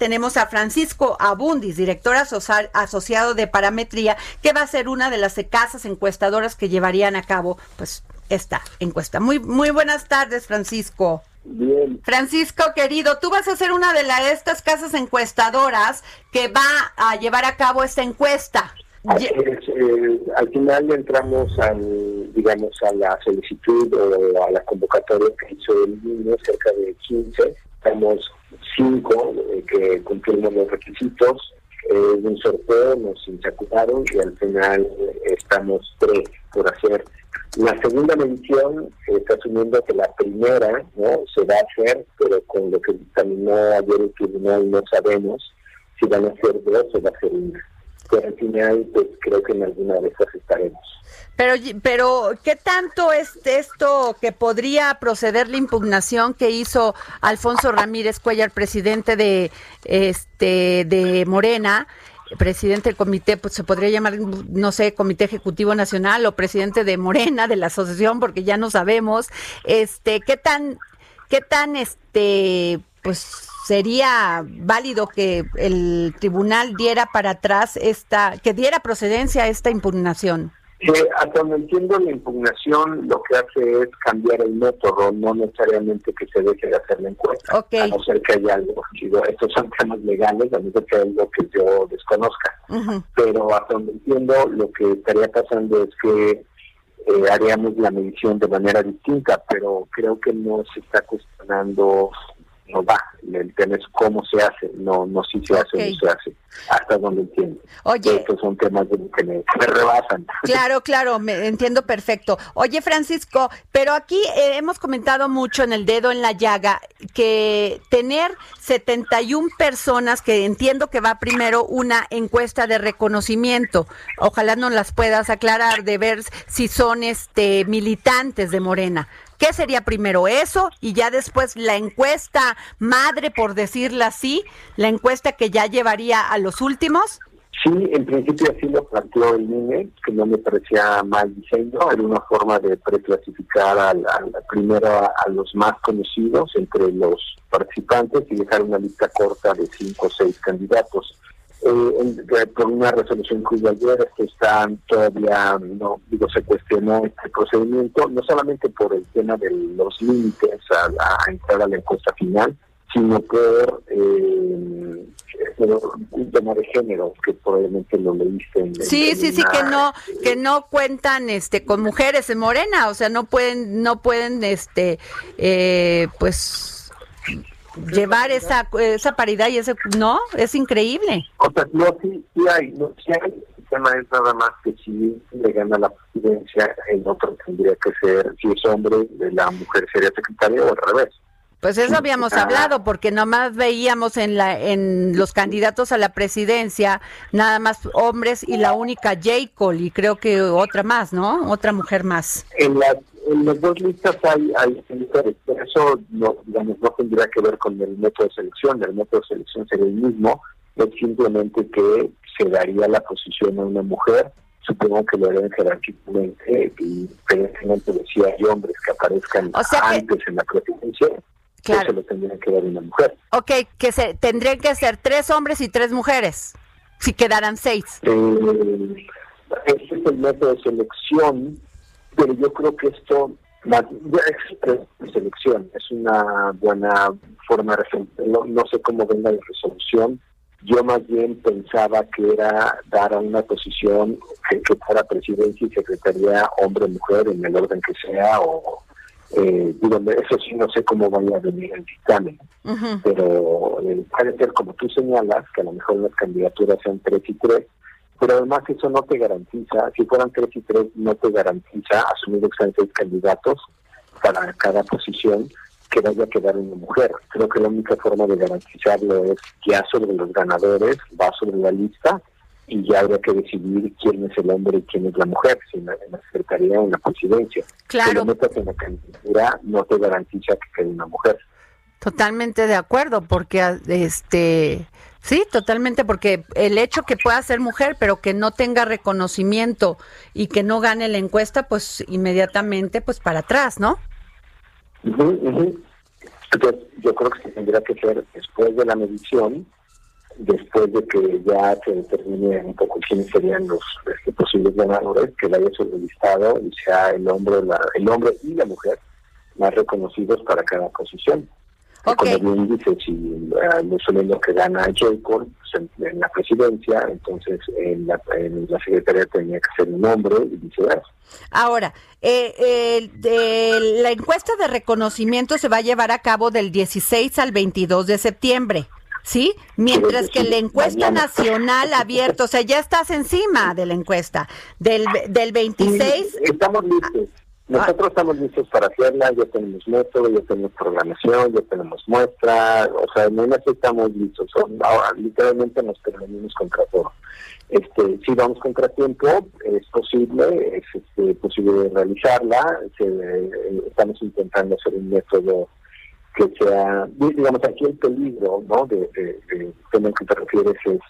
Tenemos a Francisco Abundis, director asociado de parametría, que va a ser una de las casas encuestadoras que llevarían a cabo pues esta encuesta. Muy, muy buenas tardes, Francisco. Bien. Francisco, querido, tú vas a ser una de las estas casas encuestadoras que va a llevar a cabo esta encuesta. Eh, al final entramos al, digamos, a la solicitud o a la convocatoria que hizo el niño, cerca de 15. Estamos cinco eh, que cumplimos los requisitos. Eh, un sorteo nos insacularon y al final estamos tres por hacer. La segunda mención está asumiendo que la primera no se va a hacer, pero con lo que dictaminó ayer el tribunal no sabemos si van a ser dos o va a ser una. Pero al final, pues creo que en alguna de esas estaremos. Pero, pero, ¿qué tanto es esto que podría proceder la impugnación que hizo Alfonso Ramírez Cuellar, presidente de, este, de Morena? presidente del comité, pues se podría llamar, no sé, comité ejecutivo nacional o presidente de Morena, de la asociación, porque ya no sabemos, este, qué tan, qué tan, este, pues sería válido que el tribunal diera para atrás esta, que diera procedencia a esta impugnación. Eh, hasta donde entiendo la impugnación lo que hace es cambiar el método, no necesariamente que se deje de hacer la encuesta, a no ser que haya algo, estos son temas legales, a no ser que haya algo que yo desconozca, pero hasta donde entiendo lo que estaría pasando es que eh, haríamos la medición de manera distinta, pero creo que no se está cuestionando no va. El tema es cómo se hace, no no si se hace o no se hace. Hasta donde entiendo. Oye. Estos son temas que me, rebasan. Claro, claro, me entiendo perfecto. Oye, Francisco, pero aquí eh, hemos comentado mucho en el dedo en la llaga que tener 71 personas, que entiendo que va primero una encuesta de reconocimiento, ojalá nos las puedas aclarar, de ver si son este militantes de Morena. ¿Qué sería primero eso y ya después la encuesta madre, por decirla así, la encuesta que ya llevaría a los últimos? Sí, en principio así lo planteó el INE, que no me parecía mal diseño, era una forma de preclasificar al, primero a, los más conocidos entre los participantes y dejar una lista corta de cinco o seis candidatos eh, por una resolución que hubo ayer, que están todavía, no digo, se cuestionó este procedimiento, no solamente por el tema de los límites a, a entrar a la encuesta final, sino por eh, un tema de género que probablemente lo leíste en, sí sí sí que no que no cuentan este con mujeres en Morena o sea no pueden no pueden este eh, pues llevar esa esa paridad y ese no es increíble o sea no sí sí hay no sí hay el tema es nada más que si le gana la presidencia el otro tendría que ser si es hombre la mujer sería secretaria o al revés pues eso habíamos hablado, porque nomás veíamos en la en los candidatos a la presidencia nada más hombres y la única J. Cole y creo que otra más, ¿no? Otra mujer más. En las, en las dos listas hay, hay eso no, digamos, no tendría que ver con el método de selección, el método de selección sería el mismo, es simplemente que se daría la posición a una mujer supongo que lo harían jerárquicamente y evidentemente decía hay hombres que aparezcan antes en la presidencia Claro. Eso lo tendría que dar una mujer. Ok, que se, tendrían que ser tres hombres y tres mujeres, si quedaran seis. Eh, ese es el método de selección, pero yo creo que esto es selección, es una buena forma de no, no sé cómo venga la resolución. Yo más bien pensaba que era dar a una posición que, que fuera presidencia y secretaría hombre-mujer en el orden que sea o eh, eso sí no sé cómo vaya a venir el dictamen, pero eh, puede ser como tú señalas, que a lo mejor las candidaturas sean tres y tres, pero además eso no te garantiza, si fueran tres y tres, no te garantiza asumir que seis candidatos para cada posición, que vaya a quedar una mujer. Creo que la única forma de garantizarlo es ya sobre los ganadores, va sobre la lista y ya habría que decidir quién es el hombre y quién es la mujer, si en la, secretaría o en la presidencia. Claro. Si lo metas en la candidatura, no te garantiza que quede una mujer. Totalmente de acuerdo, porque este sí, totalmente, porque el hecho que pueda ser mujer, pero que no tenga reconocimiento y que no gane la encuesta, pues inmediatamente, pues para atrás, ¿no? Entonces, yo creo que tendría que ser después de la medición, después de que ya se determine un poco quiénes serían los este, posibles ganadores, que sobre el listado y sea el hombre, la, el hombre y la mujer más reconocidos para cada posición. Okay. Como bien dice, si uh, lo que gana Jacob pues, en, la presidencia, entonces en la, en la secretaría tenía que ser un hombre y viceversa. Ahora, eh, la encuesta de reconocimiento se va a llevar a cabo del 16 al 22 de septiembre. ¿sí? Mientras que la encuesta nacional abierta, o sea, ya estás encima de la encuesta, del, del 26... Estamos listos. Nosotros estamos listos para hacerla, ya tenemos método, ya tenemos programación, ya tenemos muestra, o sea, no necesitamos listos, son, ahora, literalmente nos prevenimos contra todo. Este, si vamos contra tiempo, es posible, es este, posible realizarla, eh, estamos intentando hacer un método que sea, digamos, aquí el peligro, ¿no?, de, de, de, de que te refieres es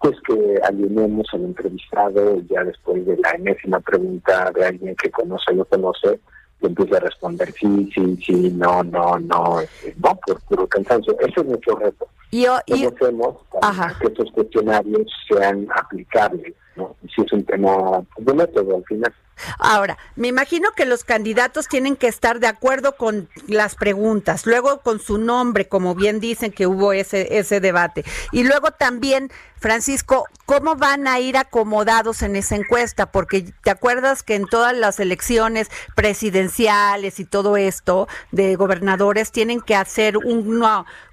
pues que alienemos al entrevistado ya después de la enésima pregunta de alguien que conoce o no conoce, y empieza a responder sí, sí, sí, no, no, no, este, no, por puro cansancio. Ese es nuestro reto. Y, ¿Cómo hacemos para que estos cuestionarios sean aplicables? ¿no? Si es un tema de método al final. Ahora, me imagino que los candidatos tienen que estar de acuerdo con las preguntas, luego con su nombre, como bien dicen que hubo ese, ese debate. Y luego también, Francisco, ¿cómo van a ir acomodados en esa encuesta? Porque te acuerdas que en todas las elecciones presidenciales y todo esto de gobernadores tienen que hacer un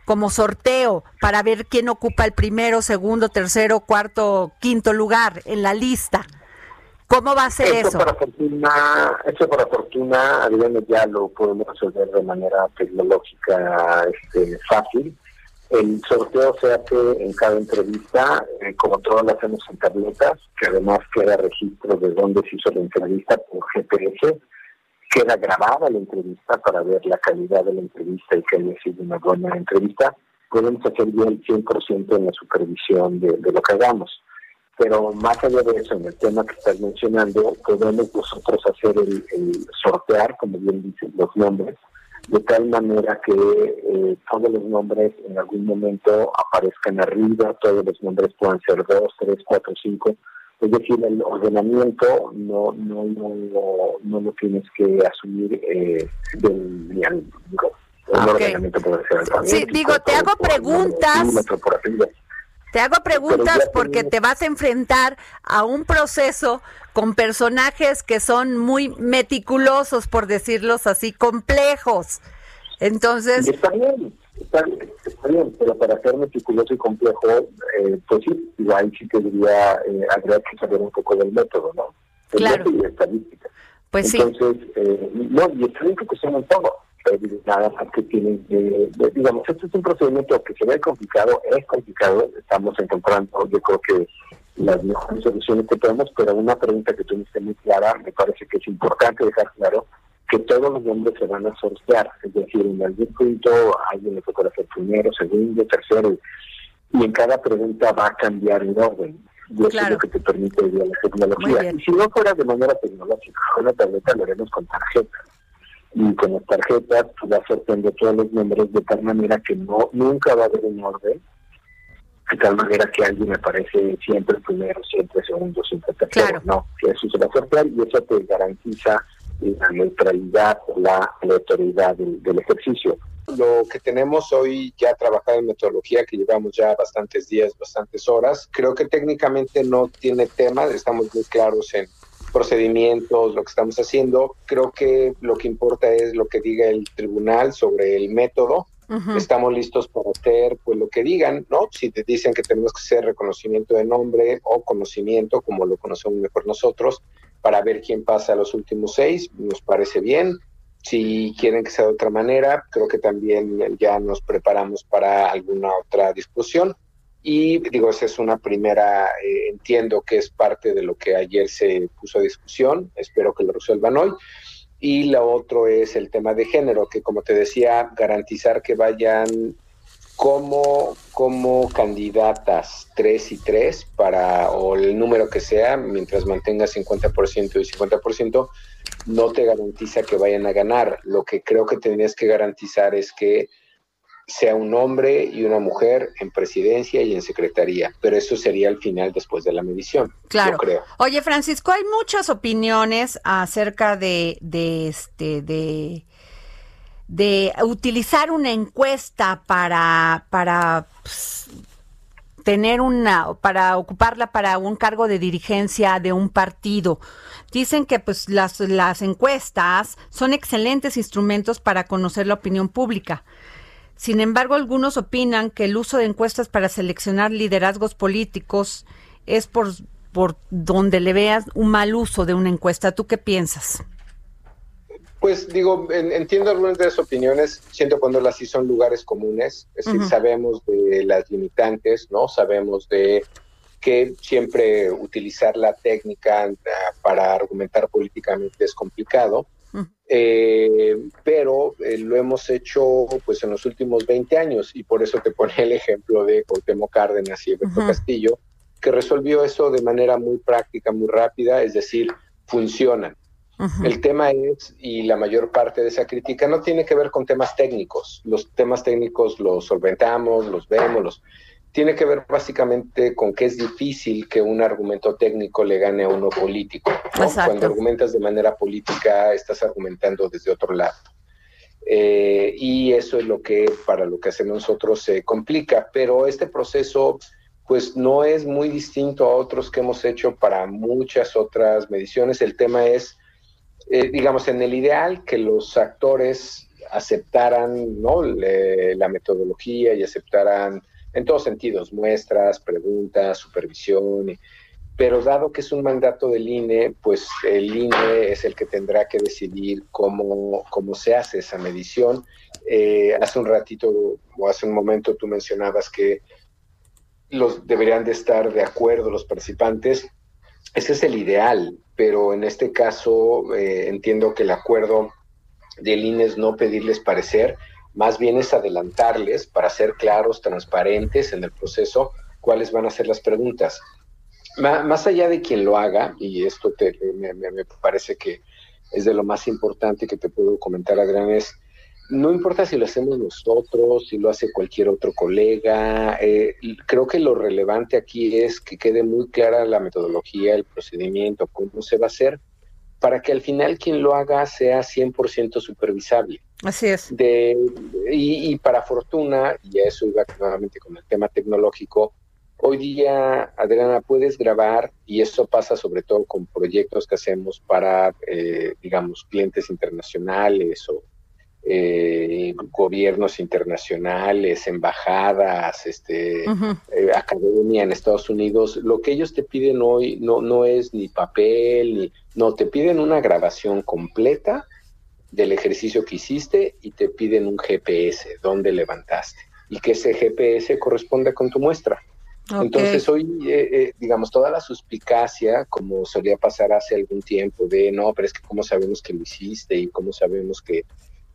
como sorteo para ver quién ocupa el primero, segundo, tercero, cuarto, quinto lugar en la lista. ¿Cómo va a ser eso? Eso para fortuna, eso para fortuna, ya lo podemos resolver de manera tecnológica este, fácil. El sorteo se hace en cada entrevista, eh, como todas las hacemos en tabletas, que además queda registro de dónde se hizo la entrevista por GPS, queda grabada la entrevista para ver la calidad de la entrevista y que haya sido una buena entrevista. Podemos hacer bien el 100% en la supervisión de lo que hagamos pero más allá de eso, en el tema que estás mencionando, podemos nosotros hacer el, sortear, como bien dicen los nombres, de tal manera que eh, todos los nombres en algún momento aparezcan arriba, todos los nombres puedan ser dos, tres, cuatro, cinco. Es decir, el ordenamiento no no no, no, lo tienes que asumir eh, del digo, el ordenamiento puede ser Sí, digo, te hago preguntas. Te hago preguntas porque te vas a enfrentar a un proceso con personajes que son muy meticulosos, por decirlos así, complejos. Entonces... Está bien, está bien, está bien, pero para ser meticuloso y complejo, eh, pues sí, igual sí que diría, eh, habría que saber un poco del método, ¿no? claro. y estadística. Pues sí. Entonces, eh, no, y está bien que cuestionan todo nada más que tienen que, digamos, este es un procedimiento que se ve complicado, es complicado, estamos encontrando, yo creo que las mejores soluciones que tenemos, pero una pregunta que me muy clara, me parece que es importante dejar claro que todos los nombres se van a sortear, es decir, en algún punto alguien le toca hacer primero, segundo, tercero, y en cada pregunta va a cambiar el orden. Y eso es lo que te permite la tecnología. Y si no fuera de manera tecnológica, una tableta lo haremos con tarjeta y con las tarjetas tú vas sorteando todos los nombres de tal manera que no nunca va a haber un orden de tal manera que alguien me aparece siempre primero, siempre segundo, siempre tercero. No, eso se va a sortear y eso te garantiza la neutralidad, la, la autoridad del, ejercicio. Lo que tenemos hoy ya trabajado en metodología, que llevamos ya bastantes días, bastantes horas, creo que técnicamente no tiene tema, estamos muy claros en procedimientos, lo que estamos haciendo. Creo que lo que importa es lo que diga el tribunal sobre el método. Estamos listos para hacer pues lo que digan, ¿no? Si te dicen que tenemos que hacer reconocimiento de nombre o conocimiento, como lo conocemos mejor nosotros, para ver quién pasa a los últimos seis, nos parece bien. Si quieren que sea de otra manera, creo que también ya nos preparamos para alguna otra discusión. Y digo, esa es una primera, eh, entiendo que es parte de lo que ayer se puso a discusión, espero que lo resuelvan hoy. Y la otro es el tema de género, que como te decía, garantizar que vayan como, como candidatas tres y tres para, o el número que sea, mientras mantenga 50% y 50%, no te garantiza que vayan a ganar. Lo que creo que tendrías que garantizar es que sea un hombre y una mujer en presidencia y en secretaría, pero eso sería el final después de la medición. Claro. creo. Oye, Francisco, hay muchas opiniones acerca de, de este, de, de utilizar una encuesta para, para pues, tener una, para ocuparla para un cargo de dirigencia de un partido. Dicen que pues las, las encuestas son excelentes instrumentos para conocer la opinión pública sin embargo, algunos opinan que el uso de encuestas para seleccionar liderazgos políticos es por, por donde le veas un mal uso de una encuesta. ¿Tú qué piensas? Pues digo, entiendo algunas de las opiniones, siento cuando las sí son lugares comunes, es decir, sabemos de las limitantes, ¿no? Sabemos de que siempre utilizar la técnica ah, para argumentar políticamente es complicado. Eh, pero eh, lo hemos hecho pues en los últimos 20 años y por eso te pone el ejemplo de Cuauhtémoc Cárdenas y Alberto Castillo, que resolvió eso de manera muy práctica, muy rápida, es decir, funcionan. El tema es, y la mayor parte de esa crítica no tiene que ver con temas técnicos. Los temas técnicos los solventamos, los vemos, los tiene que ver básicamente con que es difícil que un argumento técnico le gane a uno político. Cuando argumentas de manera política, estás argumentando desde otro lado. Eh, y eso es lo que para lo que hacemos nosotros se complica, pero este proceso pues no es muy distinto a otros que hemos hecho para muchas otras mediciones. El tema es, eh, digamos, en el ideal que los actores aceptaran ¿no? la metodología y aceptaran en todos sentidos, muestras, preguntas, supervisión, pero dado que es un mandato del INE, pues el INE es el que tendrá que decidir cómo, cómo se hace esa medición. Eh, hace un ratito o hace un momento tú mencionabas que los deberían de estar de acuerdo los participantes. Ese es el ideal, pero en este caso eh, entiendo que el acuerdo del INE es no pedirles parecer, más bien es adelantarles para ser claros, transparentes en el proceso, cuáles van a ser las preguntas. Más allá de quien lo haga, y esto me, parece que es de lo más importante que te puedo comentar, Adrián, es, no importa si lo hacemos nosotros, si lo hace cualquier otro colega, eh, creo que lo relevante aquí es que quede muy clara la metodología, el procedimiento, cómo se va a hacer, para que al final quien lo haga sea 100% supervisable. Así es. De, y, para fortuna, y a eso iba nuevamente con el tema tecnológico, hoy día, Adriana, puedes grabar, y eso pasa sobre todo con proyectos que hacemos para, eh, digamos, clientes internacionales o eh, gobiernos internacionales, embajadas, este, eh, academia en Estados Unidos, lo que ellos te piden hoy no, no es ni papel, ni, no, te piden una grabación completa del ejercicio que hiciste y te piden un GPS, dónde levantaste, y que ese GPS corresponde con tu muestra. Entonces hoy, eh, eh, digamos, toda la suspicacia, como solía pasar hace algún tiempo, de no, pero es que cómo sabemos que lo hiciste y cómo sabemos que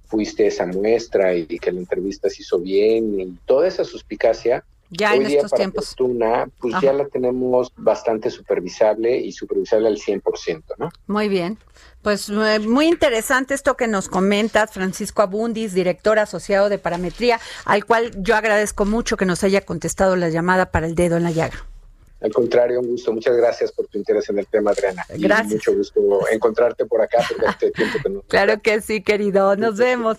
fuiste esa muestra y, que la entrevista se hizo bien y toda esa suspicacia. Ya en estos tiempos. Fortuna, pues ya la tenemos bastante supervisable y supervisable al 100%, ¿no? Muy bien. Pues eh, muy interesante esto que nos comentas, Francisco Abundis, director asociado de Parametría, al cual yo agradezco mucho que nos haya contestado la llamada para el dedo en la llaga. Al contrario, un gusto. Muchas gracias por tu interés en el tema, Adriana. Gracias. mucho gusto encontrarte por acá porque hace tiempo que no. Claro que sí, querido. Nos vemos.